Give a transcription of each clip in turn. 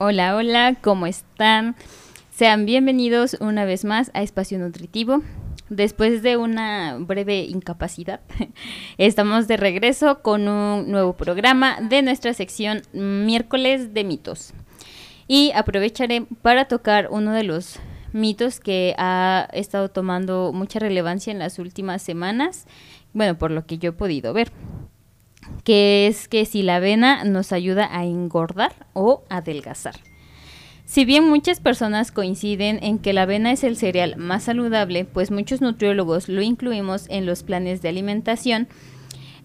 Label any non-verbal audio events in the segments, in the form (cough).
Hola, hola, ¿cómo están? Sean bienvenidos una vez más a Espacio Nutritivo. Después de una breve incapacidad, (laughs) estamos de regreso con un nuevo programa de nuestra sección Miércoles de Mitos. Y aprovecharé para tocar uno de los mitos que ha estado tomando mucha relevancia en las últimas semanas, bueno, por lo que yo he podido ver, que es que si la avena nos ayuda a engordar o adelgazar. Si bien muchas personas coinciden en que la avena es el cereal más saludable, pues muchos nutriólogos lo incluimos en los planes de alimentación,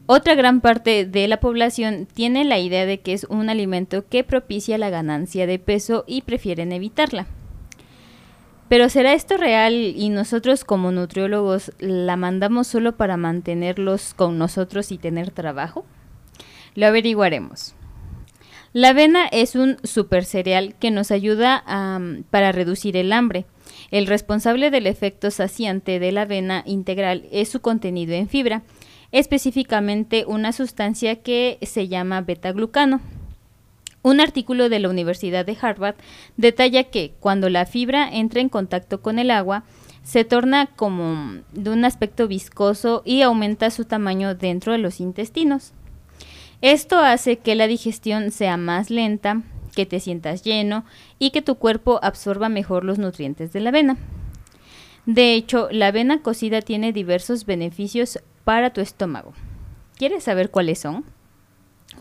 otra gran parte de la población tiene la idea de que es un alimento que propicia la ganancia de peso y prefieren evitarla. Pero ¿será esto real y nosotros como nutriólogos la mandamos solo para mantenerlos con nosotros y tener trabajo? Lo averiguaremos. La avena es un super cereal que nos ayuda para reducir el hambre. El responsable del efecto saciante de la avena integral es su contenido en fibra, específicamente una sustancia que se llama beta-glucano. Un artículo de la Universidad de Harvard detalla que cuando la fibra entra en contacto con el agua, se torna como de un aspecto viscoso y aumenta su tamaño dentro de los intestinos. Esto hace que la digestión sea más lenta, que te sientas lleno y que tu cuerpo absorba mejor los nutrientes de la avena. De hecho, la avena cocida tiene diversos beneficios para tu estómago. ¿Quieres saber cuáles son?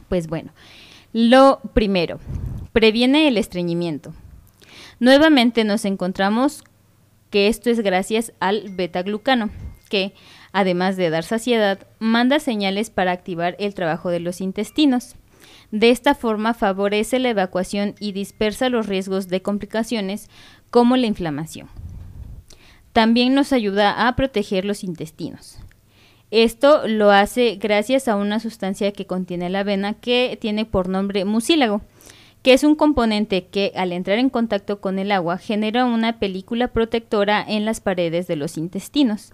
Pues bueno, lo primero, previene el estreñimiento. Nuevamente nos encontramos que esto es gracias al beta-glucano, que además de dar saciedad, manda señales para activar el trabajo de los intestinos. De esta forma favorece la evacuación y dispersa los riesgos de complicaciones como la inflamación. También nos ayuda a proteger los intestinos. Esto lo hace gracias a una sustancia que contiene la avena que tiene por nombre mucílago, que es un componente que al entrar en contacto con el agua genera una película protectora en las paredes de los intestinos.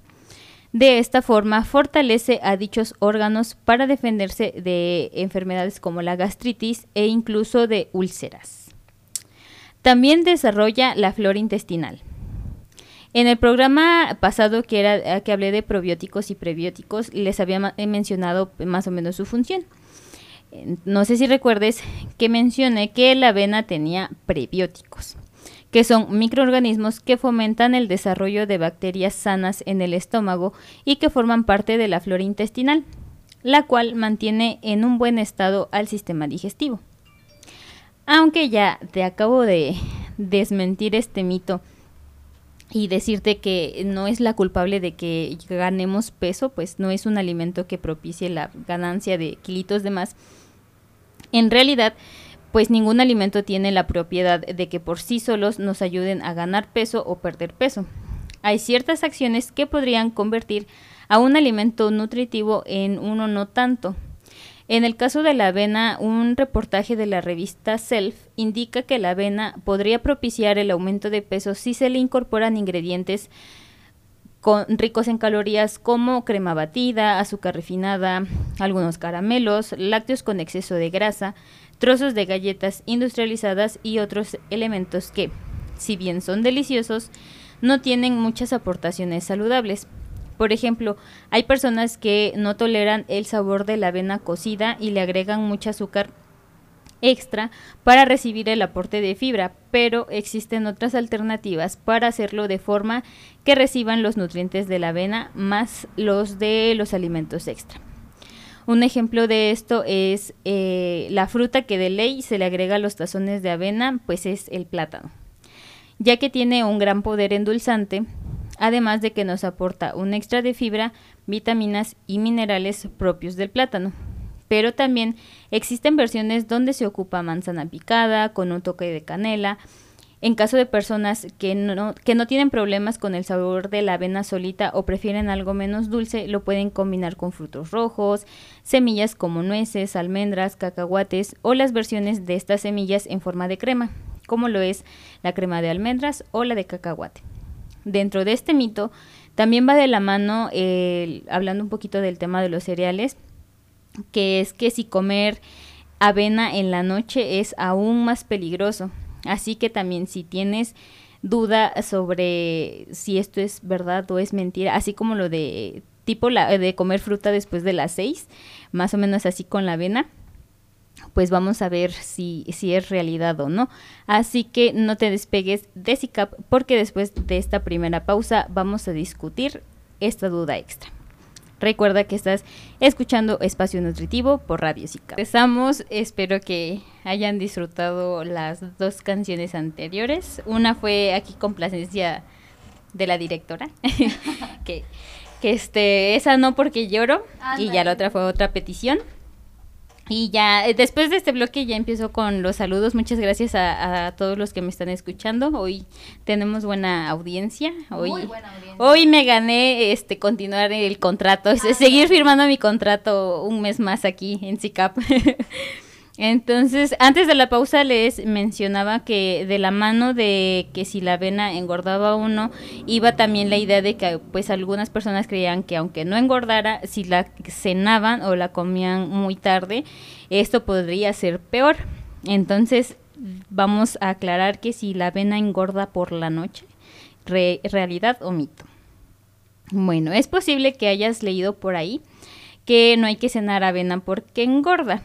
De esta forma, fortalece a dichos órganos para defenderse de enfermedades como la gastritis e incluso de úlceras. También desarrolla la flora intestinal. En el programa pasado que era que hablé de probióticos y prebióticos, les había mencionado más o menos su función. No sé si recuerdes que mencioné que la avena tenía prebióticos que son microorganismos que fomentan el desarrollo de bacterias sanas en el estómago y que forman parte de la flora intestinal, la cual mantiene en un buen estado al sistema digestivo. Aunque ya te acabo de desmentir este mito y decirte que no es la culpable de que ganemos peso, pues no es un alimento que propicie la ganancia de kilitos de más. En realidad, pues ningún alimento tiene la propiedad de que por sí solos nos ayuden a ganar peso o perder peso. Hay ciertas acciones que podrían convertir a un alimento nutritivo en uno no tanto. En el caso de la avena, un reportaje de la revista Self indica que la avena podría propiciar el aumento de peso si se le incorporan ingredientes ricos en calorías como crema batida, azúcar refinada, algunos caramelos, lácteos con exceso de grasa, trozos de galletas industrializadas y otros elementos que, si bien son deliciosos, no tienen muchas aportaciones saludables. Por ejemplo, hay personas que no toleran el sabor de la avena cocida y le agregan mucho azúcar extra para recibir el aporte de fibra, pero existen otras alternativas para hacerlo de forma que reciban los nutrientes de la avena más los de los alimentos extra. Un ejemplo de esto es eh, la fruta que de ley se le agrega a los tazones de avena, pues es el plátano, ya que tiene un gran poder endulzante, además de que nos aporta un extra de fibra, vitaminas y minerales propios del plátano. Pero también existen versiones donde se ocupa manzana picada con un toque de canela, en caso de personas que no, que no tienen problemas con el sabor de la avena solita o prefieren algo menos dulce, lo pueden combinar con frutos rojos, semillas como nueces, almendras, cacahuates o las versiones de estas semillas en forma de crema, como lo es la crema de almendras o la de cacahuate. Dentro de este mito también va de la mano, hablando un poquito del tema de los cereales, que es que si comer avena en la noche es aún más peligroso Así que también si tienes duda sobre si esto es verdad o es mentira, así como lo de tipo la, de comer fruta después de las seis, más o menos así con la avena, pues vamos a ver si, si es realidad o no. Así que no te despegues de SICAP porque después de esta primera pausa vamos a discutir esta duda extra. Recuerda que estás escuchando Espacio Nutritivo por Radio SICAP. Empezamos, espero que hayan disfrutado las dos canciones anteriores. Una fue aquí complacencia de la directora, (laughs) que, que este, esa no porque lloro, y ya la otra fue otra petición. Y ya, eh, después de este bloque ya empiezo con los saludos. Muchas gracias a, todos los que me están escuchando. Hoy tenemos buena audiencia. Hoy, Muy buena audiencia. Hoy me gané este continuar el contrato, ah, seguir firmando mi contrato un mes más aquí en CICAP. (laughs) Entonces, antes de la pausa les mencionaba que de la mano de que si la avena engordaba uno, iba también la idea de que pues algunas personas creían que aunque no engordara, si la cenaban o la comían muy tarde, esto podría ser peor. Entonces, vamos a aclarar que si la avena engorda por la noche, realidad o mito. Bueno, es posible que hayas leído por ahí que no hay que cenar avena porque engorda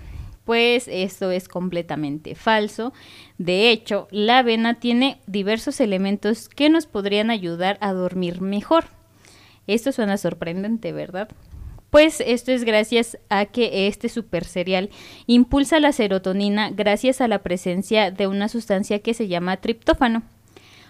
pues esto es completamente falso. De hecho, la avena tiene diversos elementos que nos podrían ayudar a dormir mejor. Esto suena sorprendente, ¿verdad? Pues esto es gracias a que este super cereal impulsa la serotonina gracias a la presencia de una sustancia que se llama triptófano.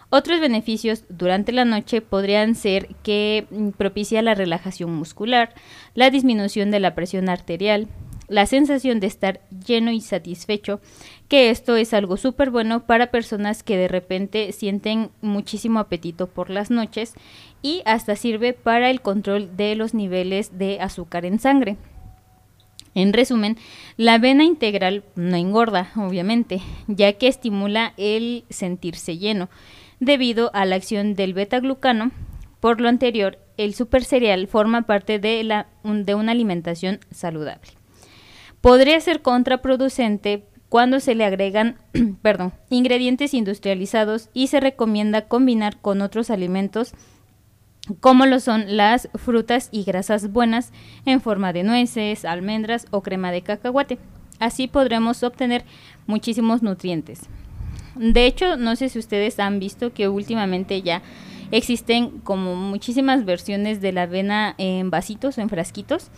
Otros beneficios durante la noche podrían ser que propicia la relajación muscular, la disminución de la presión arterial, la sensación de estar lleno y satisfecho, que esto es algo súper bueno para personas que de repente sienten muchísimo apetito por las noches y hasta sirve para el control de los niveles de azúcar en sangre. En resumen, la avena integral no engorda, obviamente, ya que estimula el sentirse lleno, debido a la acción del beta-glucano. Por lo anterior, el super cereal forma parte de, la, de una alimentación saludable podría ser contraproducente cuando se le agregan (clears throat) perdón, ingredientes industrializados y se recomienda combinar con otros alimentos como lo son las frutas y grasas buenas en forma de nueces, almendras o crema de cacahuate. Así podremos obtener muchísimos nutrientes. De hecho, no sé si ustedes han visto que últimamente ya existen como muchísimas versiones de la avena en vasitos o en frasquitos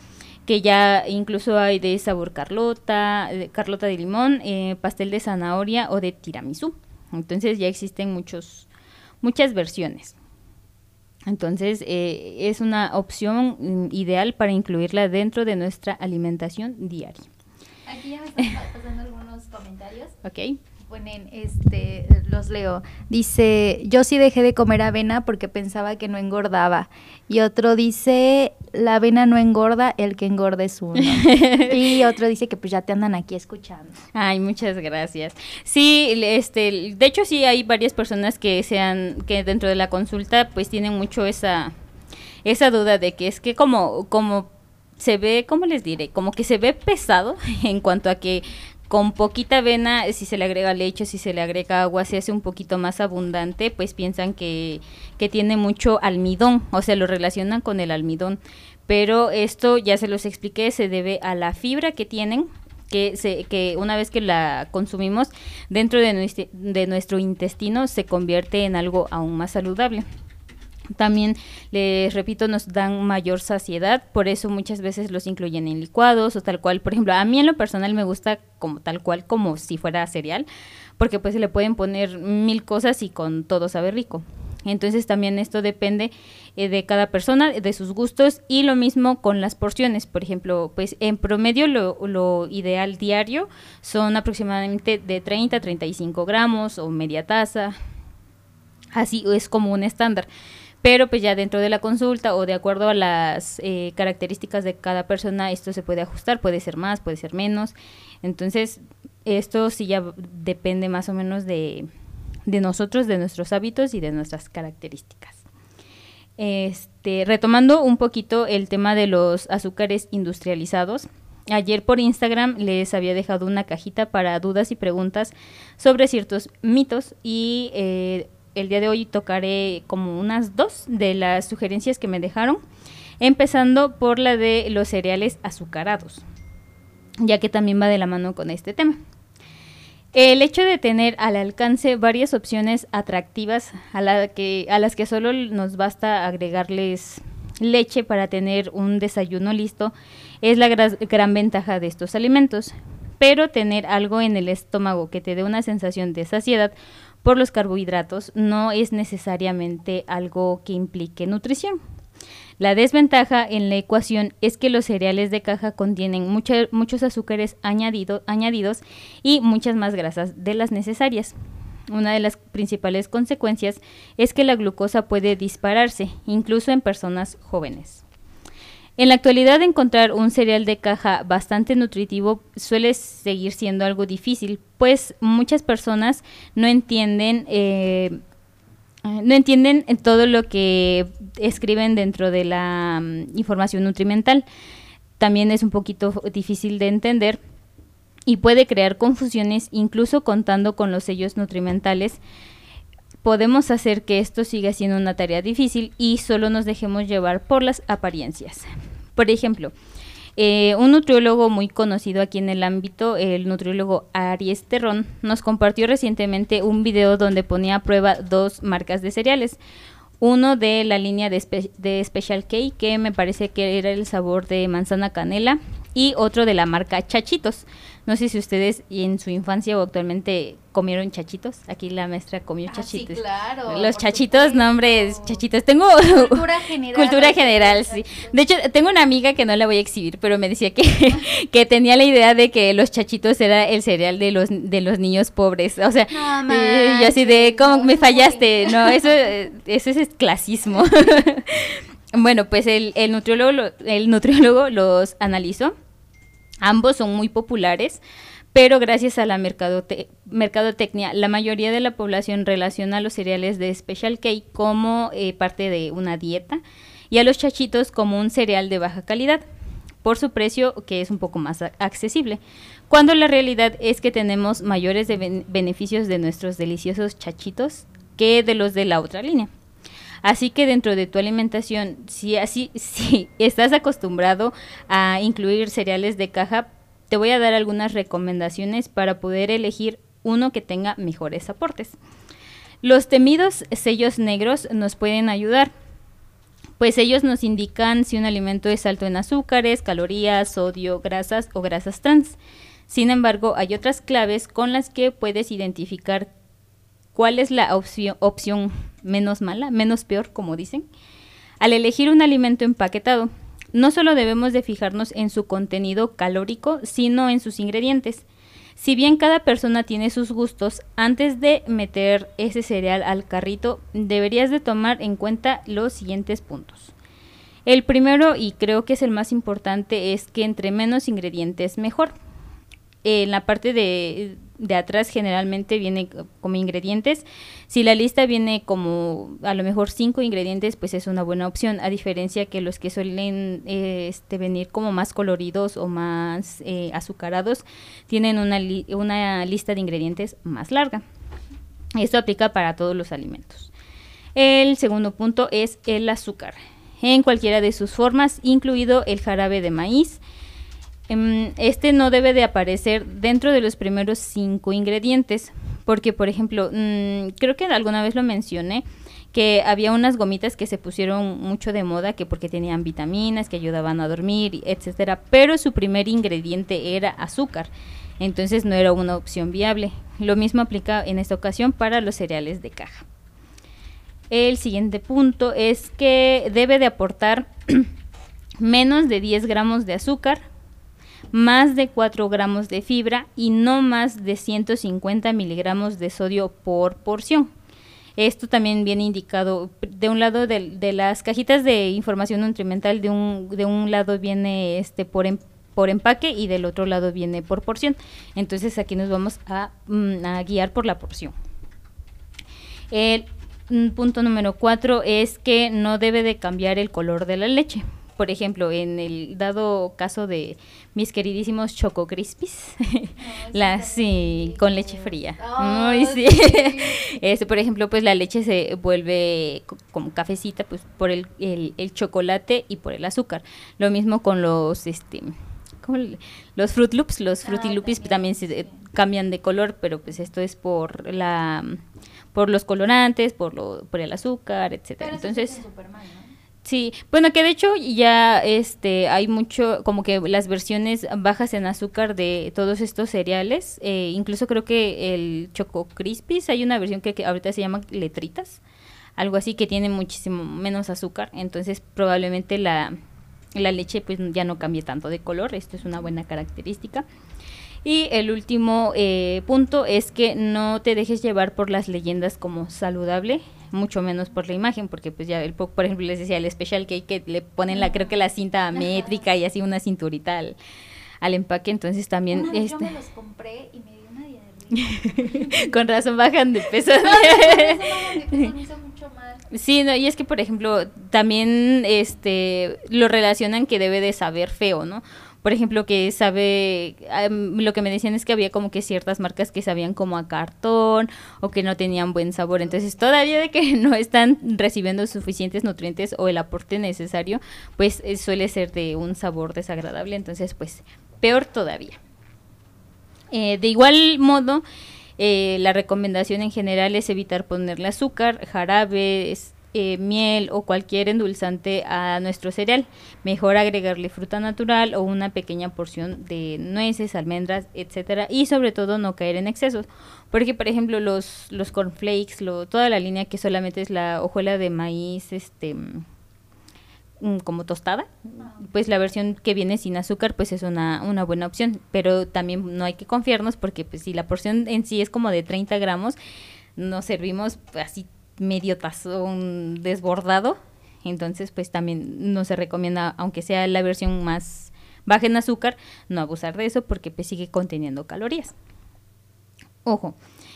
que ya incluso hay de sabor carlota, de carlota de limón, eh, pastel de zanahoria o de tiramisú. Entonces ya existen muchos, muchas versiones. Entonces eh, es una opción mm, ideal para incluirla dentro de nuestra alimentación diaria. Aquí ya me están pasando algunos comentarios. Ok ponen, este, los leo. Dice, yo sí dejé de comer avena porque pensaba que no engordaba. Y otro dice, la avena no engorda, el que engorda es uno. (laughs) y otro dice que pues ya te andan aquí escuchando. Ay, muchas gracias. Sí, este, de hecho sí hay varias personas que sean, que dentro de la consulta pues tienen mucho esa, esa duda de que es que como, como se ve, ¿cómo les diré? Como que se ve pesado (laughs) en cuanto a que con poquita avena, si se le agrega leche, si se le agrega agua, se hace un poquito más abundante, pues piensan que, que tiene mucho almidón, o sea, lo relacionan con el almidón. Pero esto, ya se los expliqué, se debe a la fibra que tienen, que, se, que una vez que la consumimos dentro de nuestro, de nuestro intestino se convierte en algo aún más saludable. También, les repito, nos dan mayor saciedad, por eso muchas veces los incluyen en licuados o tal cual. Por ejemplo, a mí en lo personal me gusta como tal cual, como si fuera cereal, porque pues se le pueden poner mil cosas y con todo sabe rico. Entonces también esto depende eh, de cada persona, de sus gustos y lo mismo con las porciones. Por ejemplo, pues en promedio lo, lo ideal diario son aproximadamente de 30 a 35 gramos o media taza. Así es como un estándar pero pues ya dentro de la consulta o de acuerdo a las eh, características de cada persona esto se puede ajustar, puede ser más, puede ser menos, entonces esto sí ya depende más o menos de, de nosotros, de nuestros hábitos y de nuestras características. Este, retomando un poquito el tema de los azúcares industrializados, Ayer por Instagram les había dejado una cajita para dudas y preguntas sobre ciertos mitos y eh, el día de hoy tocaré como unas dos de las sugerencias que me dejaron, empezando por la de los cereales azucarados, ya que también va de la mano con este tema. El hecho de tener al alcance varias opciones atractivas a, las que solo nos basta agregarles leche para tener un desayuno listo es la gran ventaja de estos alimentos. Pero tener algo en el estómago que te dé una sensación de saciedad por los carbohidratos no es necesariamente algo que implique nutrición. La desventaja en la ecuación es que los cereales de caja contienen muchos azúcares añadidos y muchas más grasas de las necesarias. Una de las principales consecuencias es que la glucosa puede dispararse, incluso en personas jóvenes. En la actualidad encontrar un cereal de caja bastante nutritivo suele seguir siendo algo difícil, pues muchas personas no entienden eh, no entienden todo lo que escriben dentro de la mm, información nutrimental. También es un poquito difícil de entender y puede crear confusiones incluso contando con los sellos nutrimentales. Podemos hacer que esto siga siendo una tarea difícil y solo nos dejemos llevar por las apariencias. Por ejemplo, eh, un nutriólogo muy conocido aquí en el ámbito, el nutriólogo Aries Terrón, nos compartió recientemente un video donde ponía a prueba dos marcas de cereales. Uno de la línea de, de Special K, que me parece que era el sabor de manzana canela, y otro de la marca Chachitos. No sé si ustedes en su infancia o actualmente comieron chachitos. Aquí la maestra comió ah, chachitos. Sí, claro. Los chachitos, nombres, chachitos. Tengo cultura general. cultura general, sí. De hecho, tengo una amiga que no la voy a exhibir, pero me decía que, (laughs) que tenía la idea de que los chachitos era el cereal de los de los niños pobres. O sea, eh, yo así de, ¿cómo me fallaste? No, eso, eso es clasismo. (laughs) (laughs) bueno, pues el, el, nutriólogo, el nutriólogo los analizó Ambos son muy populares, pero gracias a la mercadotecnia, la mayoría de la población relaciona los cereales de Special K como eh, parte de una dieta y a los chachitos como un cereal de baja calidad por su precio que es un poco más accesible, cuando la realidad es que tenemos mayores beneficios de nuestros deliciosos chachitos que de los de la otra línea. Así que dentro de tu alimentación, si así, (laughs) si estás acostumbrado a incluir cereales de caja, te voy a dar algunas recomendaciones para poder elegir uno que tenga mejores aportes. Los temidos sellos negros nos pueden ayudar, pues ellos nos indican si un alimento es alto en azúcares, calorías, sodio, grasas o grasas trans. Sin embargo, hay otras claves con las que puedes identificar cuál es la opción, menos mala, menos peor, como dicen. Al elegir un alimento empaquetado, no solo debemos de fijarnos en su contenido calórico, sino en sus ingredientes. Si bien cada persona tiene sus gustos, antes de meter ese cereal al carrito, deberías de tomar en cuenta los siguientes puntos. El primero, y creo que es el más importante, es que entre menos ingredientes mejor. En la parte de, de atrás generalmente viene como ingredientes. Si la lista viene como a lo mejor cinco ingredientes, pues es una buena opción, a diferencia que los que suelen eh, este, venir como más coloridos o más eh, azucarados, tienen una, una lista de ingredientes más larga. Esto aplica para todos los alimentos. El segundo punto es el azúcar, en cualquiera de sus formas, incluido el jarabe de maíz, este no debe de aparecer dentro de los primeros cinco ingredientes, porque por ejemplo, mm, creo que alguna vez lo mencioné, que había unas gomitas que se pusieron mucho de moda, que porque tenían vitaminas, que ayudaban a dormir, etcétera, pero su primer ingrediente era azúcar, entonces no era una opción viable. Lo mismo aplica en esta ocasión para los cereales de caja. El siguiente punto es que debe de aportar (clears throat) menos de 10 gramos de azúcar más de 4 gramos de fibra y no más de 150 miligramos de sodio por porción. Esto también viene indicado de un lado de, las cajitas de información nutrimental, de un, de un lado viene este por, em, por empaque y del otro lado viene por porción. Entonces aquí nos vamos a, mm, a guiar por la porción. El mm, punto número 4 es que no debe de cambiar el color de la leche por ejemplo, en el dado caso de mis queridísimos Choco Crispies, (laughs) la, sí, con leche fría. Sí. (laughs) Este, por ejemplo, pues la leche se vuelve como cafecita pues por el, el, chocolate y por el azúcar. Lo mismo con los este los Fruit Loops, los Fruity Loops también. se eh, cambian de color, pero pues esto es por la por los colorantes, por lo por el azúcar, etcétera. Entonces, Sí, bueno, que de hecho ya este hay mucho como que las versiones bajas en azúcar de todos estos cereales, eh, incluso creo que el Choco Crispies hay una versión que, ahorita se llama letritas, algo así que tiene muchísimo menos azúcar, entonces probablemente la la leche pues ya no cambie tanto de color, esto es una buena característica. Y el último eh, punto es que no te dejes llevar por las leyendas como saludable, mucho menos por la imagen, porque pues ya, el, por ejemplo, les decía, el special cake que le ponen la, creo que la cinta métrica y así una cinturita al, empaque, entonces también... este... Yo me los compré y me dio una diarrea. (laughs) Con razón bajan de peso. (laughs) Sí, no, y es que por ejemplo también este lo relacionan que debe de saber feo, ¿no? Por ejemplo, que sabe, lo que me decían es que había como que ciertas marcas que sabían como a cartón o que no tenían buen sabor. Entonces, todavía de que (laughs) no están recibiendo suficientes nutrientes o el aporte necesario, pues eh, suele ser de un sabor desagradable. Entonces, pues, peor todavía. Eh, de igual modo, eh, la recomendación en general es evitar ponerle azúcar, jarabes, eh, miel o cualquier endulzante a nuestro cereal. Mejor agregarle fruta natural o una pequeña porción de nueces, almendras, etcétera, y sobre todo no caer en excesos, porque por ejemplo los los cornflakes, lo, toda la línea que solamente es la hojuela de maíz, este mm, como tostada, pues la versión que viene sin azúcar pues es una, una buena opción, pero también no hay que confiarnos porque pues si la porción en sí es como de 30 gramos, nos servimos así medio tazón desbordado. Entonces, pues también no se recomienda, aunque sea la versión más baja en azúcar, no abusar de eso porque pues sigue conteniendo calorías. Ojo,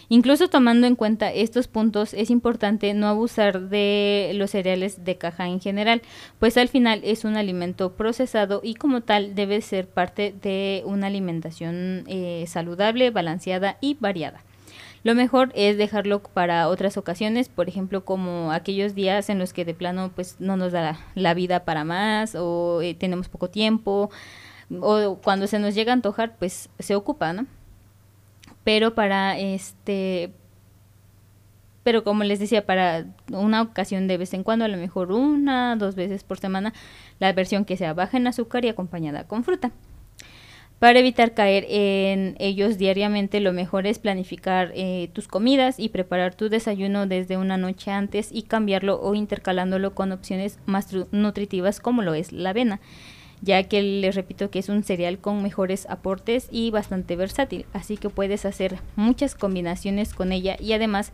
incluso tomando en cuenta estos puntos, es importante no abusar de los cereales de caja en general, pues al final es un alimento procesado y como tal debe ser parte de una alimentación eh, saludable, balanceada y variada. Lo mejor es dejarlo para otras ocasiones, por ejemplo, como aquellos días en los que de plano pues no nos da la, vida para más o eh, tenemos poco tiempo o cuando se nos llega a antojar pues se ocupa, ¿no? Pero para este pero como les decía, para una ocasión de vez en cuando, a lo mejor una, dos veces por semana, la versión que sea baja en azúcar y acompañada con fruta. Para evitar caer en ellos diariamente, lo mejor es planificar eh, tus comidas y preparar tu desayuno desde una noche antes y cambiarlo o intercalándolo con opciones más nutritivas como lo es la avena, ya que les repito que es un cereal con mejores aportes y bastante versátil, así que puedes hacer muchas combinaciones con ella y además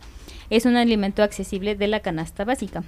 es un alimento accesible de la canasta básica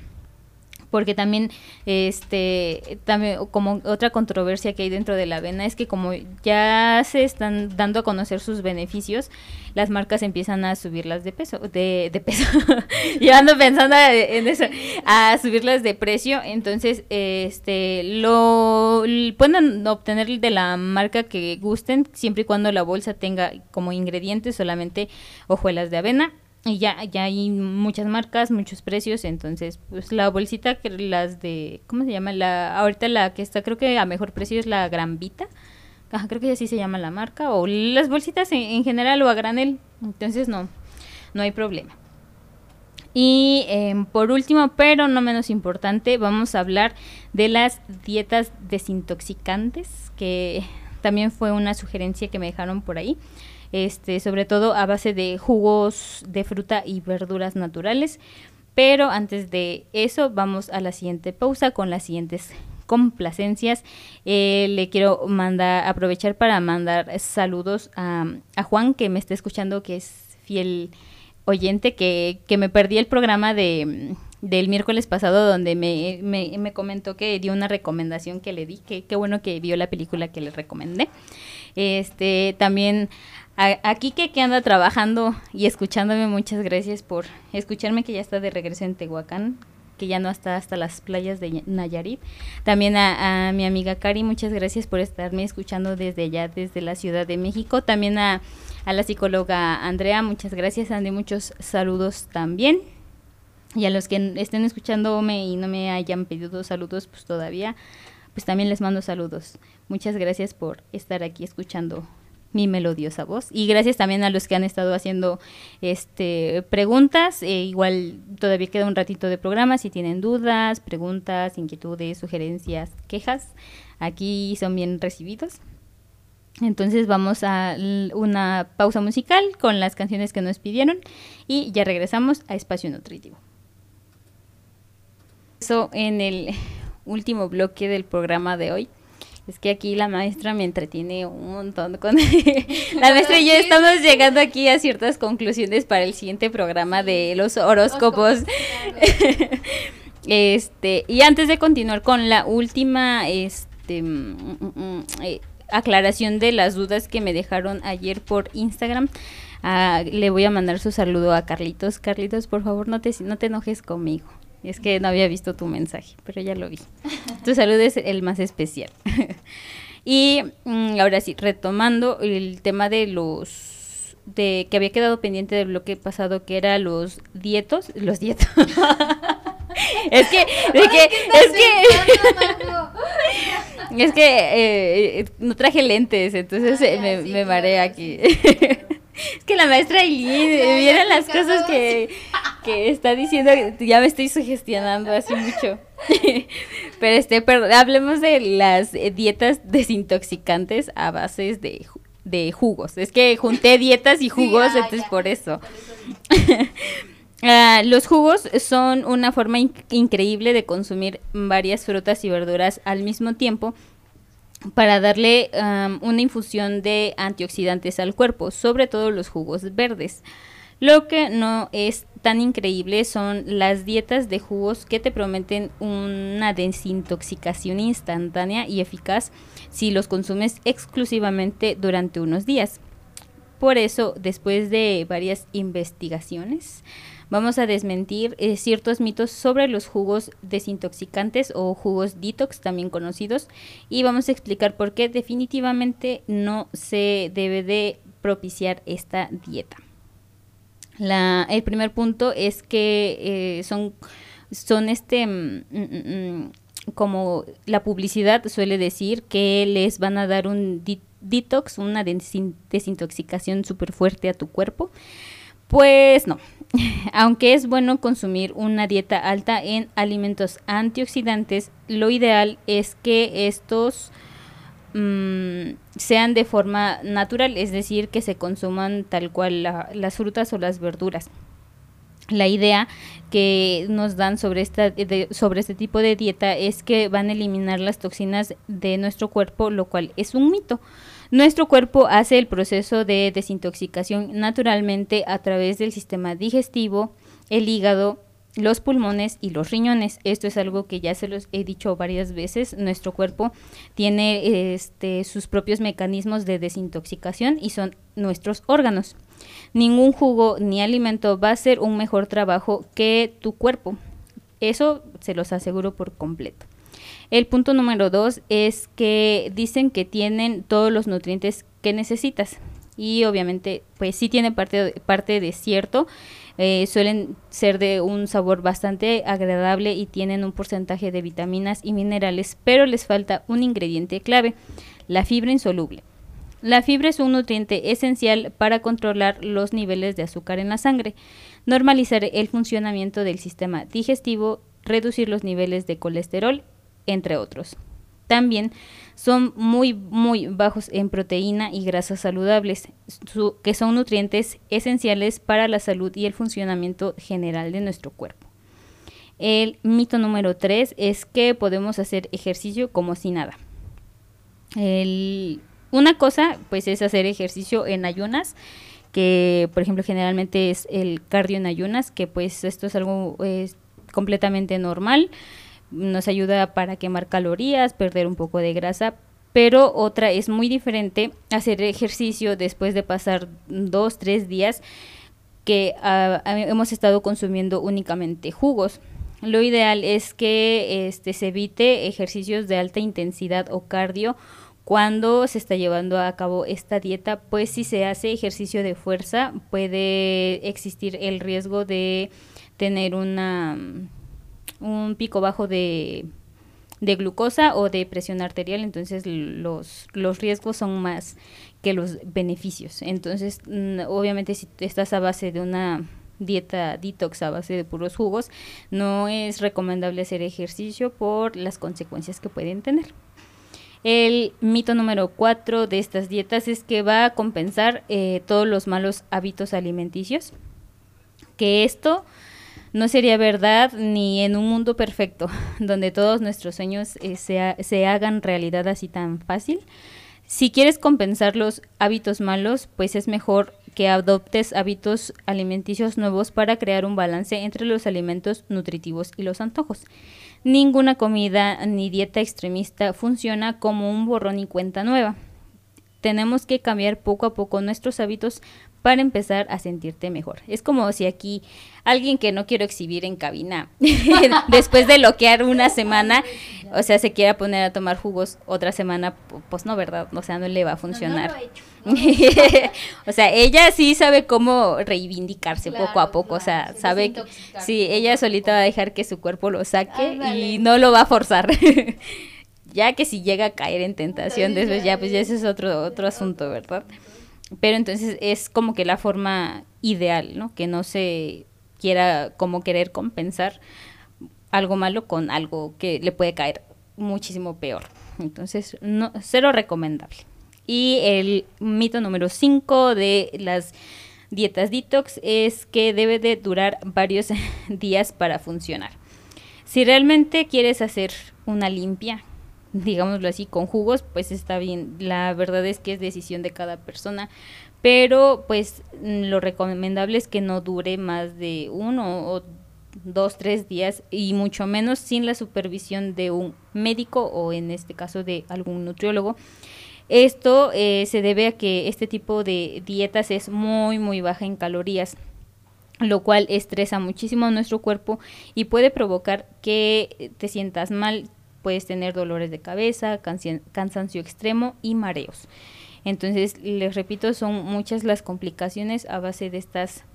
porque también este también como otra controversia que hay dentro de la avena es que como ya se están dando a conocer sus beneficios las marcas empiezan a subirlas de peso de, de peso. (laughs) Ando pensando en eso a subirlas de precio. Entonces este lo pueden obtener de la marca que gusten siempre y cuando la bolsa tenga como ingredientes solamente hojuelas de avena y ya, ya hay muchas marcas, muchos precios, entonces pues la bolsita que las de, ¿cómo se llama? La, ahorita la que está creo que a mejor precio es la Gran Vita, creo que así se llama la marca, o las bolsitas en, general o a granel, entonces no, no hay problema. Y em, por último, pero no menos importante, vamos a hablar de las dietas desintoxicantes, que también fue una sugerencia que me dejaron por ahí este, sobre todo a base de jugos de fruta y verduras naturales. Pero antes de eso, vamos a la siguiente pausa con las siguientes complacencias. Eh, le quiero aprovechar para mandar saludos a, Juan, que me está escuchando, que es fiel oyente, que, que me perdí el programa de del miércoles pasado donde me, me, me, comentó que dio una recomendación que le di, que qué bueno que vio la película que le recomendé. Este, también Aquí que, que anda trabajando y escuchándome, muchas gracias por escucharme que ya está de regreso en Tehuacán. que ya no está hasta las playas de Nayarit. También a, mi amiga Cari, muchas gracias por estarme escuchando desde allá, desde la Ciudad de México. También a, a la psicóloga Andrea, muchas gracias. Andy, muchos saludos también. Y a los que estén escuchándome y no me hayan pedido saludos, pues todavía, pues también les mando saludos. Muchas gracias por estar aquí escuchando mi melodiosa voz. Y gracias también a los que han estado haciendo este preguntas. Eh, igual todavía queda un ratito de programa. Si tienen dudas, preguntas, inquietudes, sugerencias, quejas, aquí son bien recibidos. Entonces vamos a una pausa musical con las canciones que nos pidieron y ya regresamos a Espacio Nutritivo. Eso en el (laughs) último bloque del programa de hoy. Es que aquí la maestra me entretiene un montón con (laughs) la maestra y yo estamos llegando aquí a ciertas conclusiones para el siguiente programa de los (laughs) horóscopos. este, y antes de continuar con la última este mm, mm, mm, eh, aclaración de las dudas que me dejaron ayer por Instagram, ah, le voy a mandar su saludo a Carlitos. Carlitos, por favor, no te no te enojes conmigo. Es que no había visto tu mensaje, pero ya lo vi. Tu salud es el más especial. (laughs) y mm, ahora sí, retomando el tema de los de que había quedado pendiente del bloque pasado que era los dietos, los dietos. (laughs) es que, es que, es que, (laughs) es que no traje lentes, entonces me, me mareé aquí. Es que la maestra Eileen, vieron las cosas que, que, está diciendo, ya me estoy sugestionando así mucho. (laughs) Pero este, perdón, hablemos de las dietas desintoxicantes a bases de, de jugos. Es que junté dietas y jugos, ah, entonces por eso. (laughs) Ah, los jugos son una forma increíble de consumir varias frutas y verduras al mismo tiempo para darle una infusión de antioxidantes al cuerpo, sobre todo los jugos verdes. Lo que no es tan increíble son las dietas de jugos que te prometen una desintoxicación instantánea y eficaz si los consumes exclusivamente durante unos días. Por eso, después de varias investigaciones, Vamos a desmentir eh, ciertos mitos sobre los jugos desintoxicantes o jugos detox también conocidos y vamos a explicar por qué definitivamente no se debe de propiciar esta dieta. La, el primer punto es que eh, son, son este mm, mm, mm, como la publicidad suele decir que les van a dar un detox, una desintoxicación súper fuerte a tu cuerpo. Pues no, (laughs) aunque es bueno consumir una dieta alta en alimentos antioxidantes, lo ideal es que estos mm, sean de forma natural, es decir, que se consuman tal cual las frutas o las verduras. La idea que nos dan sobre, esta, sobre este tipo de dieta es que van a eliminar las toxinas de nuestro cuerpo, lo cual es un mito. Nuestro cuerpo hace el proceso de desintoxicación naturalmente a través del sistema digestivo, el hígado, los pulmones y los riñones. Esto es algo que ya se los he dicho varias veces. Nuestro cuerpo tiene este, sus propios mecanismos de desintoxicación y son nuestros órganos. Ningún jugo ni alimento va a hacer un mejor trabajo que tu cuerpo. Eso se los aseguro por completo. El punto número dos es que dicen que tienen todos los nutrientes que necesitas. Y obviamente, pues sí tiene parte, parte de cierto. Eh, suelen ser de un sabor bastante agradable y tienen un porcentaje de vitaminas y minerales, pero les falta un ingrediente clave, la fibra insoluble. La fibra es un nutriente esencial para controlar los niveles de azúcar en la sangre, normalizar el funcionamiento del sistema digestivo, reducir los niveles de colesterol entre otros. También son muy, muy bajos en proteína y grasas saludables, que son nutrientes esenciales para la salud y el funcionamiento general de nuestro cuerpo. El mito número 3 es que podemos hacer ejercicio como si nada. una cosa, pues, es hacer ejercicio en ayunas, que, por ejemplo, generalmente es el cardio en ayunas, que, pues, esto es algo completamente normal nos ayuda para quemar calorías, perder un poco de grasa, pero otra es muy diferente hacer ejercicio después de pasar dos, tres días que ah, hemos estado consumiendo únicamente jugos. lo ideal es que este, se evite ejercicios de alta intensidad o cardio cuando se está llevando a cabo esta dieta, pues si se hace ejercicio de fuerza puede existir el riesgo de tener una un pico bajo de, de glucosa o de presión arterial, entonces los, los riesgos son más que los beneficios. Entonces, mm, obviamente si estás a base de una dieta detox a base de puros jugos, no es recomendable hacer ejercicio por las consecuencias que pueden tener. El mito número cuatro de estas dietas es que va a compensar eh, todos los malos hábitos alimenticios. Que esto no sería verdad ni en un mundo perfecto, (laughs) donde todos nuestros sueños eh, se, se hagan realidad así tan fácil. Si quieres compensar los hábitos malos, pues es mejor que adoptes hábitos alimenticios nuevos para crear un balance entre los alimentos nutritivos y los antojos. Ninguna comida ni dieta extremista funciona como un borrón y cuenta nueva. Tenemos que cambiar poco a poco nuestros hábitos para empezar a sentirte mejor. Es como si aquí alguien que no quiero exhibir en cabina, (laughs) después de bloquear una semana, o sea, se quiera poner a tomar jugos otra semana, pues no, ¿verdad? O sea, no le va a funcionar. (laughs) o sea, ella sí sabe cómo reivindicarse poco a poco, o sea, sabe que sí, ella solita va a dejar que su cuerpo lo saque y no lo va a forzar. (laughs) ya que si llega a caer en tentación, después ya, pues ya ese es otro, otro asunto, ¿verdad? Pero entonces es como que la forma ideal, ¿no? Que no se quiera como querer compensar algo malo con algo que le puede caer muchísimo peor. Entonces, no, cero recomendable. Y el mito número 5 de las dietas detox es que debe de durar varios (laughs) días para funcionar. Si realmente quieres hacer una limpia, digámoslo así, con jugos, pues está bien. La verdad es que es decisión de cada persona, pero pues mm, lo recomendable es que no dure más de uno o dos, tres días y mucho menos sin la supervisión de un médico o en este caso de algún nutriólogo. Esto eh, se debe a que este tipo de dietas es muy, muy baja en calorías lo cual estresa muchísimo a nuestro cuerpo y puede provocar que te sientas mal, puedes tener dolores de cabeza, cansancio extremo y mareos. Entonces, les repito, son muchas las complicaciones a base de estas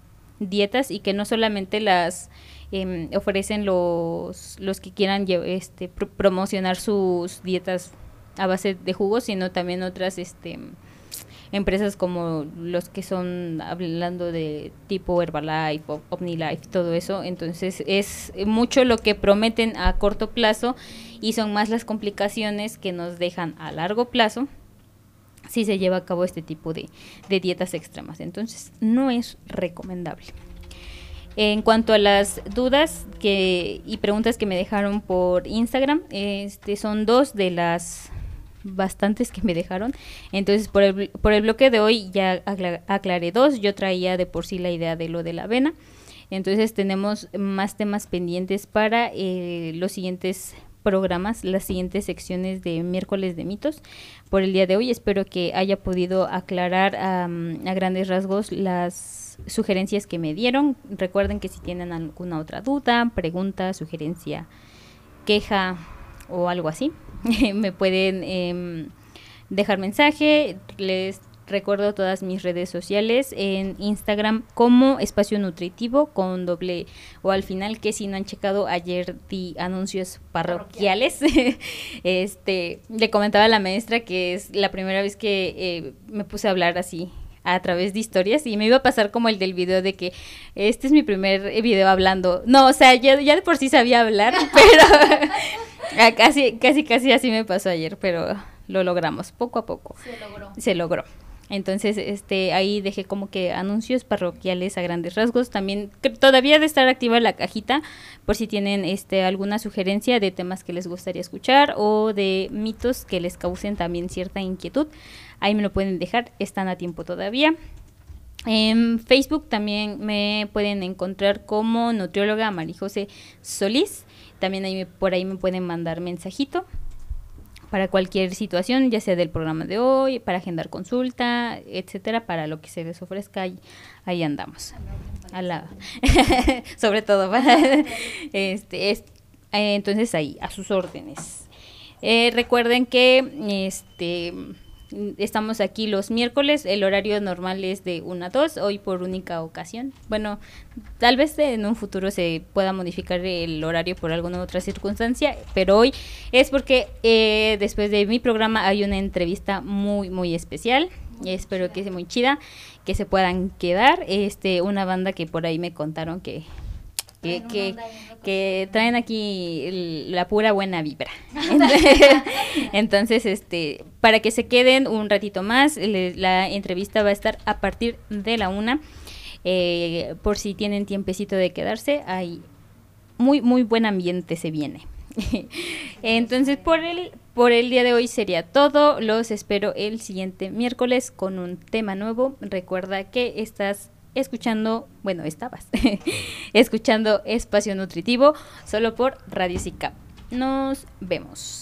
dietas y que no solamente las em, ofrecen los, los que quieran este, promocionar sus dietas a base de jugos, sino también otras este, empresas como los que son hablando de tipo Herbalife, OmniLife, todo eso. Entonces es mucho lo que prometen a corto plazo y son más las complicaciones que nos dejan a largo plazo si se lleva a cabo este tipo de, dietas extremas. Entonces no es recomendable. En cuanto a las dudas que, y preguntas que me dejaron por Instagram, este son dos de las bastantes que me dejaron. Entonces, por el, por el bloque de hoy ya aclaré dos. Yo traía de por sí la idea de lo de la avena. Entonces, tenemos más temas pendientes para eh, los siguientes programas, las siguientes secciones de miércoles de mitos por el día de hoy. Espero que haya podido aclarar a grandes rasgos las sugerencias que me dieron. Recuerden que si tienen alguna otra duda, pregunta, sugerencia, queja o algo así, (laughs) me pueden em, dejar mensaje. Les recuerdo todas mis redes sociales en Instagram como espacio nutritivo con doble o al final que si no han checado ayer di anuncios parroquiales (laughs) este le comentaba a la maestra que es la primera vez que eh, me puse a hablar así a través de historias y me iba a pasar como el del video de que este es mi primer video hablando no o sea ya, ya de por sí sabía hablar (laughs) pero (laughs) casi, casi, casi así me pasó ayer, pero lo logramos, poco a poco. Se logró. Se logró. Entonces, este, ahí dejé como que anuncios parroquiales a grandes rasgos. También todavía de estar activa la cajita por si tienen este alguna sugerencia de temas que les gustaría escuchar o de mitos que les causen también cierta inquietud. Ahí me lo pueden dejar, están a tiempo todavía. En Facebook también me pueden encontrar como nutrióloga Marijose Solís. También ahí por ahí me pueden mandar mensajito para cualquier situación, ya sea del programa de hoy, para agendar consulta, etcétera, para lo que se les ofrezca, ahí, andamos. A la, (laughs) sobre todo, (laughs) este, es, eh, entonces ahí, a sus órdenes. Eh, recuerden que este Estamos aquí los miércoles, el horario normal es de 1 a 2, hoy por única ocasión. Bueno, tal vez en un futuro se pueda modificar el horario por alguna otra circunstancia, pero hoy es porque eh, después de mi programa hay una entrevista muy, muy especial. Espero que sea muy chida, que se puedan quedar. Este, una banda que por ahí me contaron que que, que, traen aquí la pura buena vibra. (laughs) (laughs) Entonces, este, para que se queden un ratito más, la entrevista va a estar a partir de la una. Eh, por si tienen tiempecito de quedarse, hay muy, muy buen ambiente se viene. (laughs) Entonces, por el, por el día de hoy sería todo. Los espero el siguiente miércoles con un tema nuevo. Recuerda que estás escuchando, bueno, estabas (laughs) escuchando Espacio Nutritivo solo por Radio SICAP. Nos vemos.